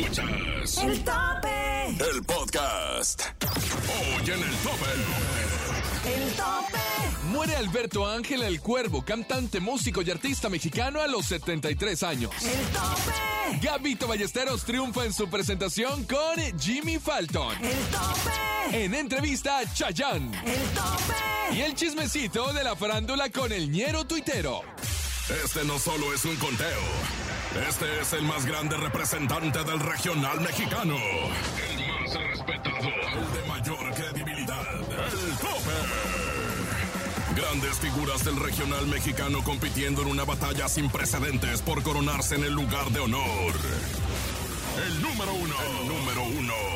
Escuchas El tope. el podcast. Hoy en el tope. El tope. Muere Alberto Ángel el Cuervo, cantante, músico y artista mexicano a los 73 años. El tope. Gabito Ballesteros triunfa en su presentación con Jimmy Falton. El tope. En entrevista a Chayanne. El tope. Y el chismecito de la farándula con el ñero tuitero. Este no solo es un conteo. Este es el más grande representante del regional mexicano. El más respetado. El de mayor credibilidad. El tope. Grandes figuras del regional mexicano compitiendo en una batalla sin precedentes por coronarse en el lugar de honor. El número uno. El número uno.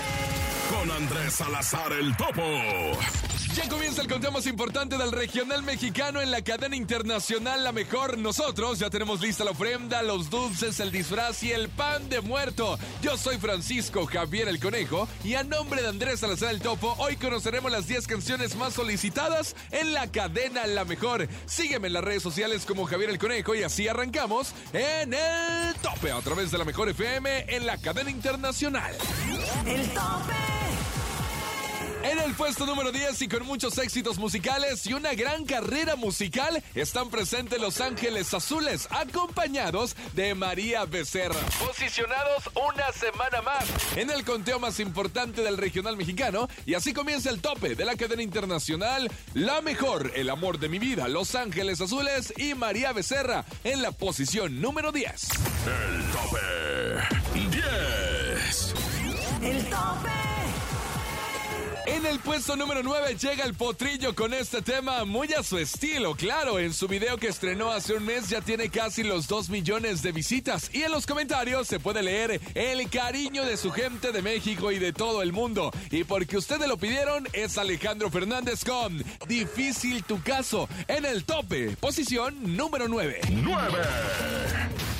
Con Andrés Salazar el Topo. Ya comienza el conteo más importante del regional mexicano en la cadena internacional La Mejor. Nosotros ya tenemos lista la ofrenda, los dulces, el disfraz y el pan de muerto. Yo soy Francisco Javier el Conejo y a nombre de Andrés Salazar el Topo, hoy conoceremos las 10 canciones más solicitadas en la cadena La Mejor. Sígueme en las redes sociales como Javier el Conejo y así arrancamos en el tope a través de la Mejor FM en la cadena internacional. El tope. En el puesto número 10 y con muchos éxitos musicales y una gran carrera musical están presentes Los Ángeles Azules, acompañados de María Becerra. Posicionados una semana más en el conteo más importante del regional mexicano y así comienza el tope de la cadena internacional La Mejor, El Amor de mi Vida, Los Ángeles Azules y María Becerra en la posición número 10. El tope. 10. El tope. En el puesto número 9 llega el potrillo con este tema muy a su estilo, claro, en su video que estrenó hace un mes ya tiene casi los 2 millones de visitas y en los comentarios se puede leer el cariño de su gente de México y de todo el mundo. Y porque ustedes lo pidieron es Alejandro Fernández con Difícil tu caso en el tope, posición número 9. 9.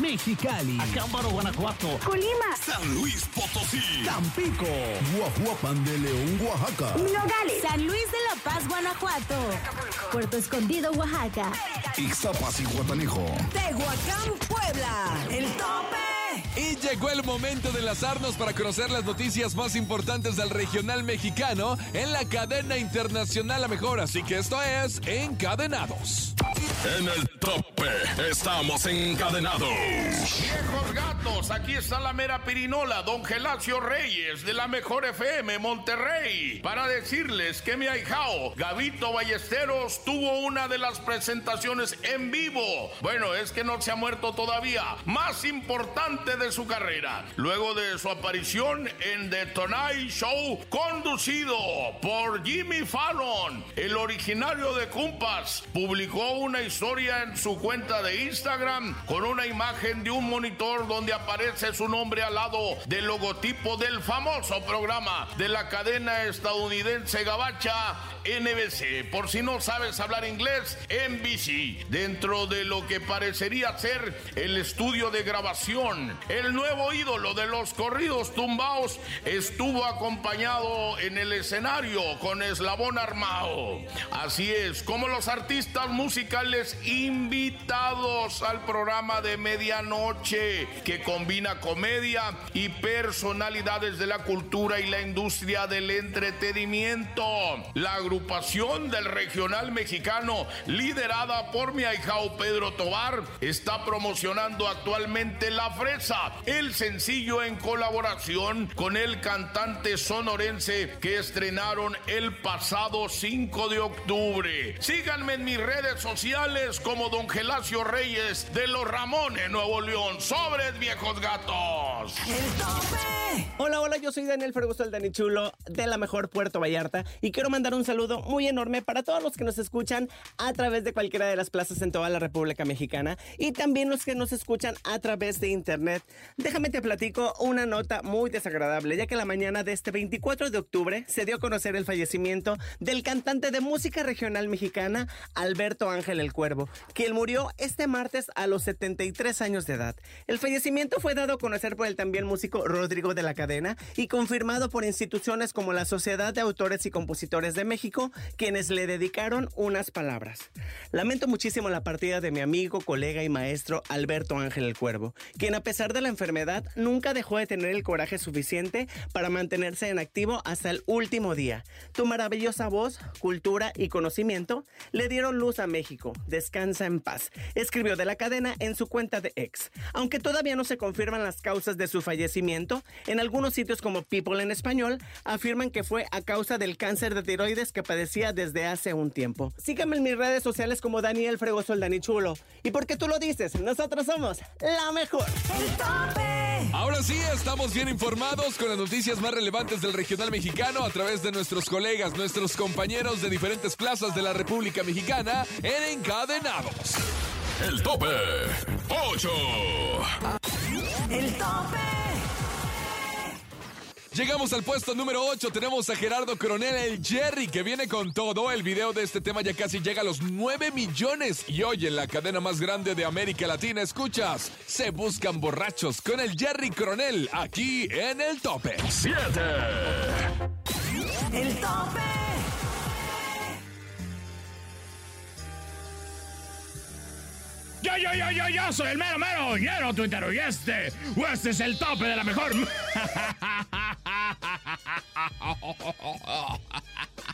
Mexicali. Acámbaro, Guanajuato. Colima. San Luis Potosí. Tampico. Guajuapan de León, Oaxaca. Nogales. San Luis de la Paz, Guanajuato. Puerto Escondido, Oaxaca. Ixtapas y Guatanejo. Tehuacán, Puebla. El tope. Y llegó el momento de enlazarnos para conocer las noticias más importantes del regional mexicano en la cadena internacional La Mejor. Así que esto es Encadenados. En el tope estamos encadenados. Viejos gatos, aquí está la mera pirinola, don Gelacio Reyes, de la Mejor FM Monterrey, para decirles que mi ahijao, Gavito Ballesteros, tuvo una de las presentaciones en vivo. Bueno, es que no se ha muerto todavía, más importante de su carrera. Luego de su aparición en The Tonight Show, conducido por Jimmy Fallon, el originario de Cumpas, publicó una historia en su cuenta de Instagram con una imagen de un monitor donde aparece su nombre al lado del logotipo del famoso programa de la cadena estadounidense Gabacha NBC. Por si no sabes hablar inglés, NBC. Dentro de lo que parecería ser el estudio de grabación, el nuevo ídolo de los corridos tumbaos estuvo acompañado en el escenario con eslabón armado. Así es, como los artistas musicales invitados al programa de medianoche que combina comedia y personalidades de la cultura y la industria del entretenimiento. La agrupación del regional mexicano, liderada por mi ahijao Pedro Tobar, está promocionando actualmente La Fresa, el sencillo en colaboración con el cantante sonorense que estrenaron el pasado 5 de octubre. Síganme en mis redes sociales como don Gelacio Reyes de los Ramones, Nuevo León. ¡Sobres, viejos gatos! El tope. Hola, hola, yo soy Daniel Ferguson, el Dani Chulo de la mejor Puerto Vallarta y quiero mandar un saludo muy enorme para todos los que nos escuchan a través de cualquiera de las plazas en toda la República Mexicana y también los que nos escuchan a través de internet. Déjame te platico una nota muy desagradable, ya que la mañana de este 24 de octubre se dio a conocer el fallecimiento del cantante de música regional mexicana Alberto Ángel el Cuervo, quien murió este martes a los 73 años de edad. El fallecimiento fue dado a conocer por el también músico Rodrigo de la Cadena y confirmado por instituciones como la Sociedad de Autores y Compositores de México, quienes le dedicaron unas palabras. Lamento muchísimo la partida de mi amigo, colega y maestro Alberto Ángel el Cuervo, quien a pesar de la enfermedad nunca dejó de tener el coraje suficiente para mantenerse en activo hasta el último día. Tu maravillosa voz, cultura y conocimiento le dieron luz a México. Descansa en paz. Escribió de la cadena en su cuenta de ex. Aunque todavía no se confirman las causas de su fallecimiento, en algunos sitios como People en español afirman que fue a causa del cáncer de tiroides que padecía desde hace un tiempo. Síganme en mis redes sociales como Daniel Fregoso el Dani Chulo. ¿Y porque tú lo dices? Nosotros somos la mejor. El tope. Ahora sí, estamos bien informados con las noticias más relevantes del regional mexicano a través de nuestros colegas, nuestros compañeros de diferentes plazas de la República Mexicana en Encadenados. El tope 8. El tope. Llegamos al puesto número 8. Tenemos a Gerardo Coronel, el Jerry, que viene con todo. El video de este tema ya casi llega a los 9 millones. Y hoy en la cadena más grande de América Latina, escuchas, se buscan borrachos con el Jerry Coronel, aquí en el tope. 7. El tope. Yo, yo, yo, yo, yo soy el mero, mero, ñero tuitero y este, o este es el tope de la mejor.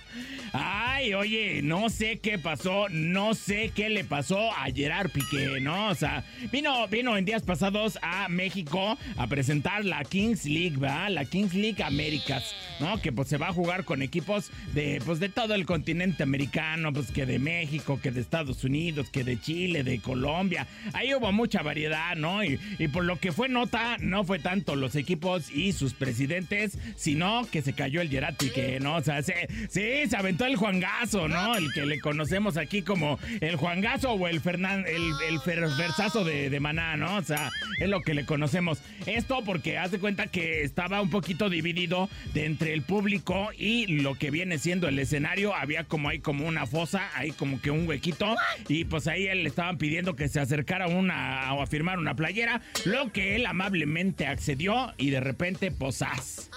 Ay, oye, no sé qué pasó, no sé qué le pasó a Gerard Piqué, ¿no? O sea, vino, vino en días pasados a México a presentar la Kings League, ¿verdad? La Kings League Américas, ¿no? Que pues se va a jugar con equipos de, pues de todo el continente americano, pues que de México, que de Estados Unidos, que de Chile, de Colombia. Ahí hubo mucha variedad, ¿no? Y, y por lo que fue nota, no fue tanto los equipos y sus presidentes, sino que se cayó el Gerard Piqué, ¿no? O sea, se, sí, se aventó el Juangazo, ¿no? El que le conocemos aquí como el Juangazo o el Fernán, el, el Ferversazo de, de Maná, ¿no? O sea, es lo que le conocemos. Esto porque haz de cuenta que estaba un poquito dividido de entre el público y lo que viene siendo el escenario. Había como ahí como una fosa, ahí como que un huequito. Y pues ahí él le estaban pidiendo que se acercara una o a firmar una playera. Lo que él amablemente accedió y de repente, posás.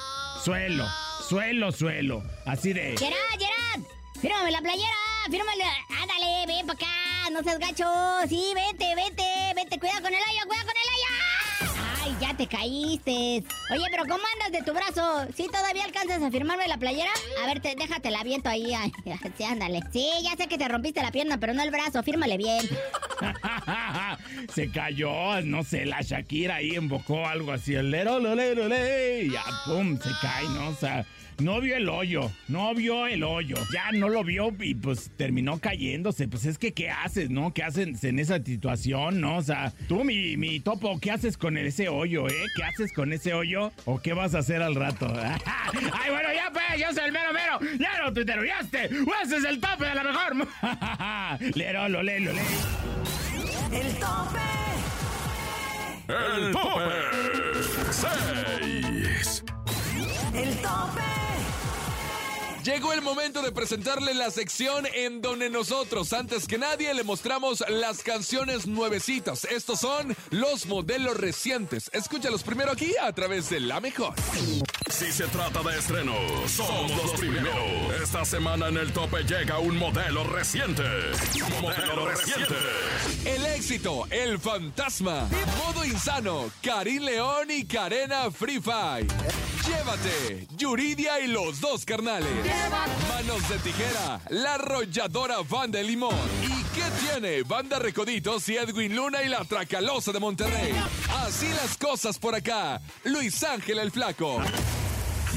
Suelo, suelo, suelo. Así de. Gerard, Gerard, fírmame la playera, fírmale. Ándale, ven para acá, no seas gacho. Sí, vete, vete, vete, cuidado con el hoyo, cuidado con el hoyo. Ay, ya te caíste. Oye, pero ¿cómo andas de tu brazo? ¿Sí todavía alcanzas a firmarme la playera? A ver, te, déjate la viento ahí. Sí, ándale. Sí, ya sé que te rompiste la pierna, pero no el brazo, fírmale bien. se cayó, no sé, la Shakira ahí invocó algo así, el lero, lo, lero, le, y ya, pum, se cae, ¿no? O sea, no vio el hoyo, no vio el hoyo, ya no lo vio y pues terminó cayéndose. Pues es que, ¿qué haces, no? ¿Qué haces en esa situación, no? O sea, tú, mi, mi topo, ¿qué haces con ese hoyo, eh? ¿Qué haces con ese hoyo o qué vas a hacer al rato? Ay, bueno, ya pues, yo soy el mero mero, ya no te ese es el tope de la mejor. Lero, lo, le, lo. El tope. El tope 6. El tope. Llegó el momento de presentarle la sección en donde nosotros, antes que nadie, le mostramos las canciones nuevecitas. Estos son los modelos recientes. Escúchalos primero aquí a través de La Mejor. Si se trata de estreno, somos los primeros. Esta semana en el tope llega un modelo reciente. Modelo reciente. El éxito, el fantasma, modo insano, Karim León y Karena Free Fire. Llévate, Yuridia y los dos carnales. Manos de tijera, la arrolladora Van de Limón. ¿Y qué tiene? Banda Recoditos y Edwin Luna y la Tracalosa de Monterrey. Así las cosas por acá. Luis Ángel el Flaco.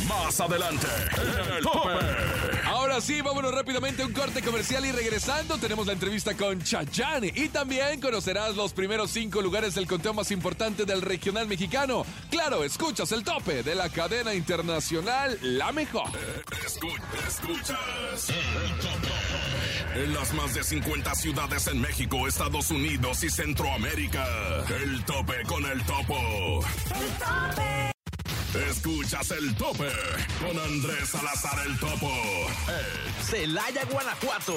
Más adelante, en el tope. Ahora sí, vámonos rápidamente a un corte comercial y regresando tenemos la entrevista con Chayanne y también conocerás los primeros cinco lugares del conteo más importante del regional mexicano. Claro, escuchas el tope de la cadena internacional La Mejor. Escu- escuchas el tope. En las más de 50 ciudades en México, Estados Unidos y Centroamérica. El tope con el topo. El tope. Escuchas el tope con Andrés Salazar el topo. Celaya, Guanajuato.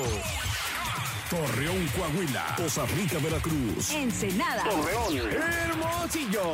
Torreón, Coahuila. Costa Rica, Veracruz. Ensenada. Hermosillo.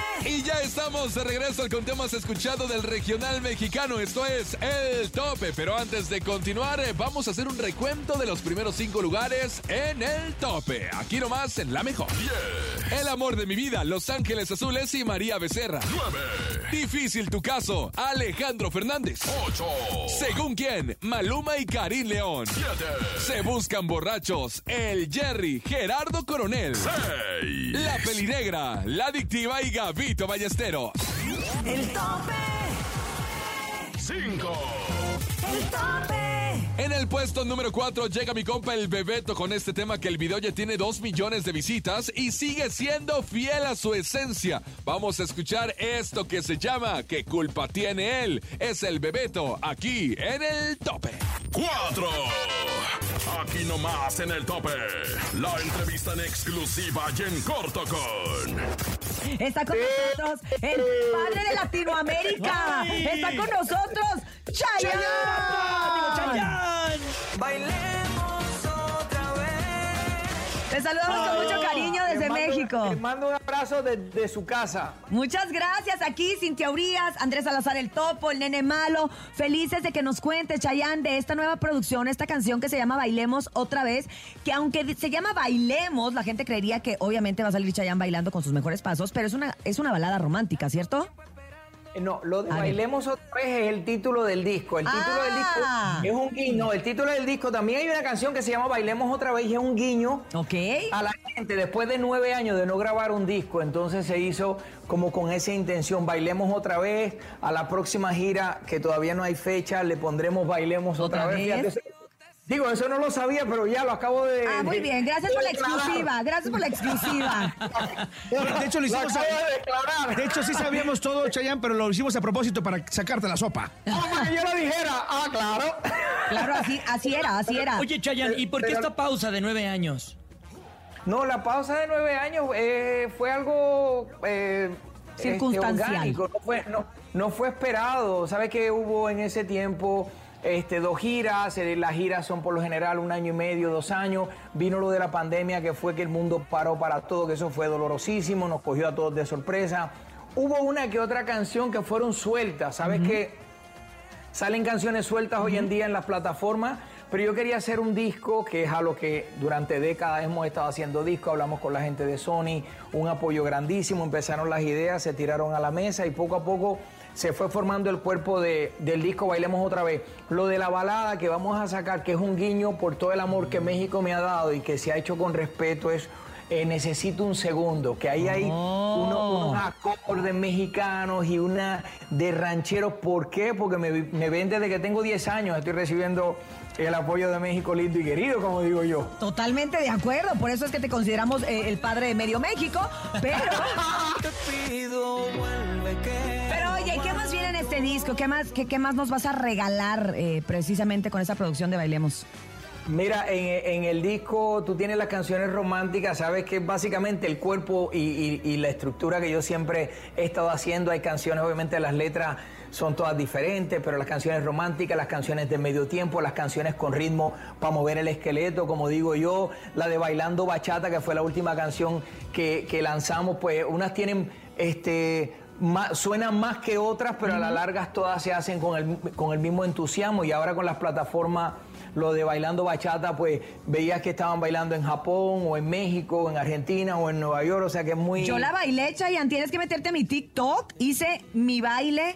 Y ya estamos de regreso al conteo más escuchado del regional mexicano. Esto es El Tope. Pero antes de continuar, eh, vamos a hacer un recuento de los primeros cinco lugares en El Tope. Aquí nomás en La Mejor. El amor de mi vida, Los Ángeles Azules y María Becerra. 9. Difícil tu caso, Alejandro Fernández. 8. Según quién, Maluma y Karim León. 7. Se buscan borrachos, el Jerry, Gerardo Coronel. 6. La Pelinegra, La Adictiva y Ballesteros. El tope. 5. El tope. En el puesto número 4 llega mi compa el Bebeto con este tema que el video ya tiene 2 millones de visitas y sigue siendo fiel a su esencia. Vamos a escuchar esto que se llama ¿Qué culpa tiene él? Es el Bebeto aquí en el tope. 4. Aquí nomás en el tope. La entrevista en exclusiva y en corto con. Está con nosotros el padre de Latinoamérica. Está con nosotros Chayanne. Otra vez. Te saludamos con mucho cariño desde México. Les mando un abrazo desde su casa. Muchas gracias. Aquí Cintia Urias, Andrés Salazar el Topo, el Nene Malo. Felices de que nos cuentes, Chayanne, de esta nueva producción, esta canción que se llama Bailemos otra vez. Que aunque se llama Bailemos, la gente creería que obviamente va a salir Chayanne bailando con sus mejores pasos, pero es una, es una balada romántica, ¿cierto? Eh, No, lo de A ver. Bailemos otra vez es el título del disco. El título del Ah. disco es un guiño. El título del disco también hay una canción que se llama Bailemos otra vez y es un guiño Ok. a la gente después de nueve años de no grabar un disco. Entonces se hizo como con esa intención. Bailemos otra vez. A la próxima gira, que todavía no hay fecha, le pondremos Bailemos otra, ¿Otra vez. vez? Digo, eso no lo sabía, pero ya lo acabo de. Ah, muy bien. Gracias por la exclusiva. Gracias por la exclusiva. De hecho, lo hicimos acabo a- de declarar. De hecho, sí sabíamos todo, Chayanne, pero lo hicimos a propósito para sacarte la sopa. Ah, para que yo lo dijera. Ah, claro. Claro, así, así era, así era. Oye, Chayanne, ¿y por qué esta pausa de nueve años? No, la pausa de nueve años eh, fue algo eh, este, Circunstancial. orgánico, no fue, no, no fue esperado. ¿Sabes que hubo en ese tiempo? Este, dos giras, eh, las giras son por lo general un año y medio, dos años. Vino lo de la pandemia, que fue que el mundo paró para todo, que eso fue dolorosísimo, nos cogió a todos de sorpresa. Hubo una que otra canción que fueron sueltas, ¿sabes que Salen canciones sueltas hoy en día en las plataformas, pero yo quería hacer un disco, que es a lo que durante décadas hemos estado haciendo disco, hablamos con la gente de Sony, un apoyo grandísimo, empezaron las ideas, se tiraron a la mesa y poco a poco se fue formando el cuerpo de- del disco Bailemos otra vez. Lo de la balada que vamos a sacar, que es un guiño por todo el amor que México me ha dado y que se ha hecho con respeto, es eh, Necesito un segundo, que ahí hay uno- unos acordes mexicanos y una de rancheros. ¿Por qué? Porque me, me ven desde que tengo 10 años, estoy recibiendo el apoyo de México lindo y querido, como digo yo. Totalmente de acuerdo, por eso es que te consideramos eh, el padre de medio México, pero... Pero oye, disco? ¿Qué más, qué, qué más nos vas a regalar eh, precisamente con esa producción de Bailemos? Mira, en, el disco tú tienes las canciones románticas, sabes que básicamente el cuerpo y, la estructura que yo siempre he estado haciendo. Hay canciones, obviamente las letras son todas diferentes, pero las canciones románticas, las canciones de medio tiempo, las canciones con ritmo para mover el esqueleto, como digo yo, la de Bailando Bachata, que fue la última canción que lanzamos, pues unas tienen este, ma- suenan más que otras, pero a la larga todas se hacen con el, con el mismo entusiasmo. Y ahora con las plataformas, lo de bailando bachata, pues veías que estaban bailando en Japón o en México, en Argentina o en Nueva York. O sea que es muy... Yo la bailé, Chayanne. Tienes que meterte a mi TikTok. Hice mi baile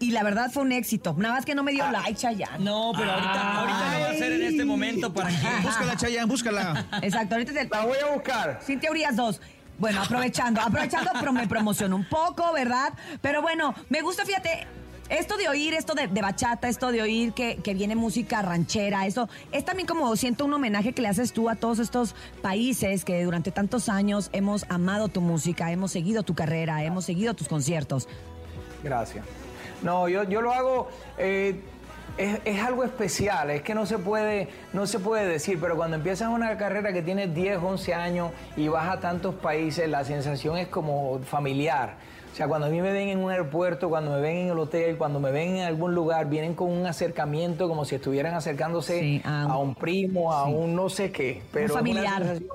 y la verdad fue un éxito. Nada más que no me dio like, Chayanne. No, pero ahorita, ahorita lo va a hacer en este momento para que. Búscala, Chayanne, búscala. Exacto, ahorita te... La voy a buscar. Cintia Urias 2. Bueno, aprovechando, aprovechando, pero me promociono un poco, ¿verdad? Pero bueno, me gusta, fíjate, esto de oír, esto de, bachata, esto de oír que, que viene música ranchera, eso es también como siento un homenaje que le haces tú a todos estos países que durante tantos años hemos amado tu música, hemos seguido tu carrera, hemos seguido tus conciertos. Gracias. No, yo, yo lo hago. eh, es, es algo especial, es que no se, puede, no se puede decir, pero cuando empiezas una carrera que tiene 10, 11 años y vas a tantos países, la sensación es como familiar. O sea, cuando a mí me ven en un aeropuerto, cuando me ven en el hotel, cuando me ven en algún lugar, vienen con un acercamiento como si estuvieran acercándose Sí, a un- a un primo, a sí. un no sé qué. Pero es una familiar. sensación-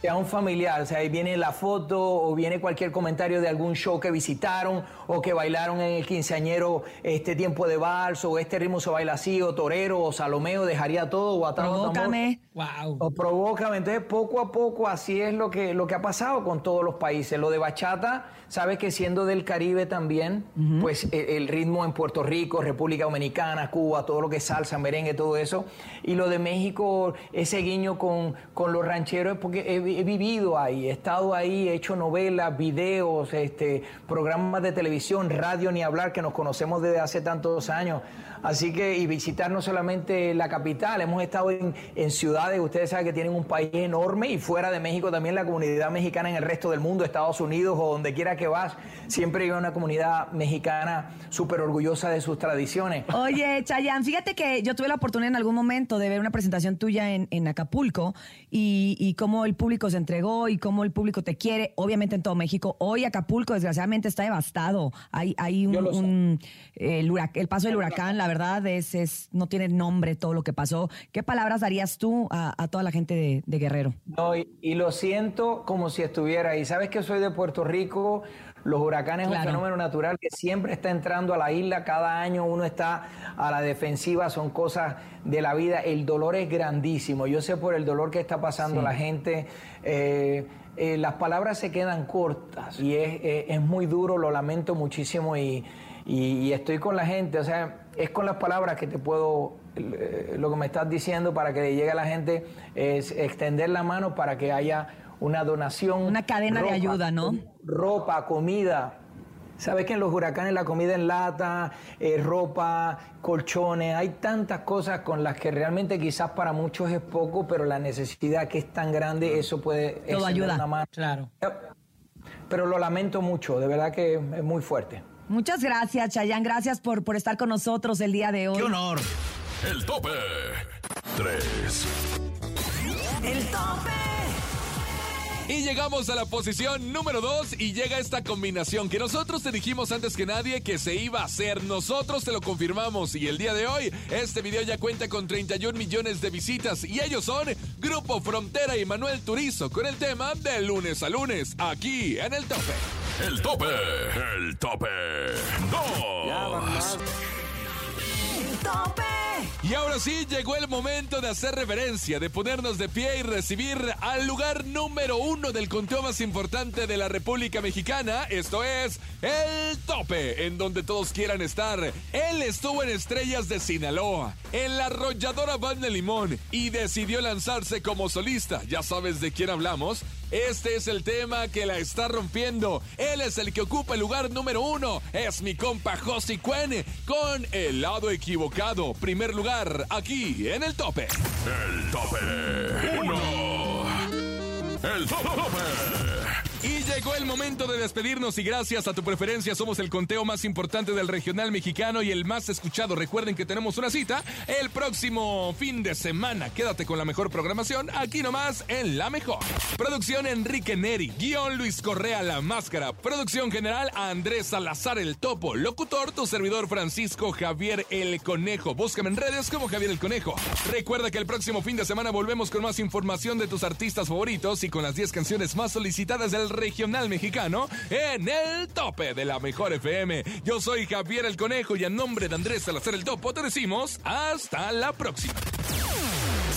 sea un familiar, o sea, ahí viene la foto o viene cualquier comentario de algún show que visitaron o que bailaron en el quinceañero este tiempo de vals o este ritmo se baila así o torero o salomeo dejaría todo o atado. Provócame. Wow. O provócame. Entonces, poco a poco, así es lo que, lo que ha pasado con todos los países. Lo de bachata, sabes que siendo del Caribe también, pues e- el, ritmo en Puerto Rico, República Dominicana, Cuba, todo lo que es salsa, merengue, todo eso. Y lo de México, ese guiño con, con los rancheros, es porque he, vivido ahí, he estado ahí, he hecho novelas, videos, este, programas de televisión, radio, ni hablar, que nos conocemos desde hace tantos años. Así que, y visitar no solamente la capital, hemos estado en, en ciudades, ustedes saben que tienen un país enorme y fuera de México también la comunidad mexicana en el resto del mundo, Estados Unidos o donde quiera que vas, siempre hay una comunidad mexicana súper orgullosa de sus tradiciones. Oye, Chayanne, fíjate que yo tuve la oportunidad en algún momento de ver una presentación tuya en, en Acapulco y, y cómo el público se entregó y cómo el público te quiere, obviamente en todo México. Hoy Acapulco, desgraciadamente, está devastado. Hay, hay un, el, hurac- el paso del huracán, la verdad, es, es no tiene nombre todo lo que pasó. ¿Qué palabras darías tú a, a toda la gente de, de Guerrero? No, y, y lo siento como si estuviera ahí. Sabes que soy de Puerto Rico. Los huracanes es un fenómeno natural que siempre está entrando a la isla. Cada año uno está a la defensiva. Son cosas de la vida. El dolor es grandísimo. Yo sé por el dolor que está pasando Sí. la gente. eh, eh, las palabras se quedan cortas y es, eh, es muy duro. Lo lamento muchísimo y, y- y estoy con la gente. O sea, es con las palabras que te puedo lo que me estás diciendo para que le llegue a la gente es extender la mano para que haya una donación. Una cadena de ayuda, ¿no? Ropa, comida. Sabes que en los huracanes la comida en lata, eh, ropa, colchones, hay tantas cosas con las que realmente quizás para muchos es poco, pero la necesidad que es tan grande, eso puede Todo ayuda. una mano. Claro. Pero lo lamento mucho, de verdad que es muy fuerte. Muchas gracias, Chayanne. Gracias por, por estar con nosotros el día de hoy. ¡Qué honor! El tope. 3. El tope. Y llegamos a la posición número 2 y llega esta combinación que nosotros te dijimos antes que nadie que se iba a hacer. Nosotros te lo confirmamos y el día de hoy este video ya cuenta con 31 millones de visitas y ellos son Grupo Frontera y Manuel Turizo con el tema de lunes a lunes aquí en el tope. El tope. El tope. 2. El tope. Y ahora sí, llegó el momento de hacer reverencia, de ponernos de pie y recibir al lugar número uno del conteo más importante de la República Mexicana. Esto es El Tope, en donde todos quieran estar. Él estuvo en Estrellas de Sinaloa, en la arrolladora Banda de Limón y decidió lanzarse como solista. ¿Ya sabes de quién hablamos? Este es el tema que la está rompiendo. Él es el que ocupa el lugar número uno. Es mi compa Josi Cuen con El lado equivocado. Primer lugar aquí en el tope. El tope. 1. El tope. Y llegó el momento de despedirnos y gracias a tu preferencia somos el conteo más importante del regional mexicano y el más escuchado. Recuerden que tenemos una cita el próximo fin de semana. Quédate con la mejor programación aquí nomás en La Mejor. Producción Enrique Neri, guion Luis Correa La Máscara, producción general Andrés Salazar El Topo, locutor tu servidor Francisco Javier El Conejo. Búscame en redes como Javier El Conejo. Recuerda que el próximo fin de semana volvemos con más información de tus artistas favoritos y con las 10 canciones más solicitadas del regional mexicano en el tope de la mejor FM. Yo soy Javier el Conejo y a nombre de Andrés Salazar el Topo te decimos hasta la próxima.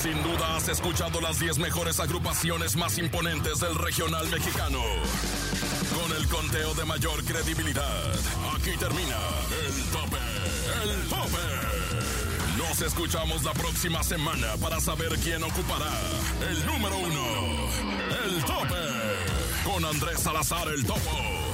Sin duda has escuchado las 10 mejores agrupaciones más imponentes del regional mexicano. Con el conteo de mayor credibilidad. Aquí termina el tope, el tope. Nos escuchamos la próxima semana para saber quién ocupará el número uno, el tope, con Andrés Salazar el Topo.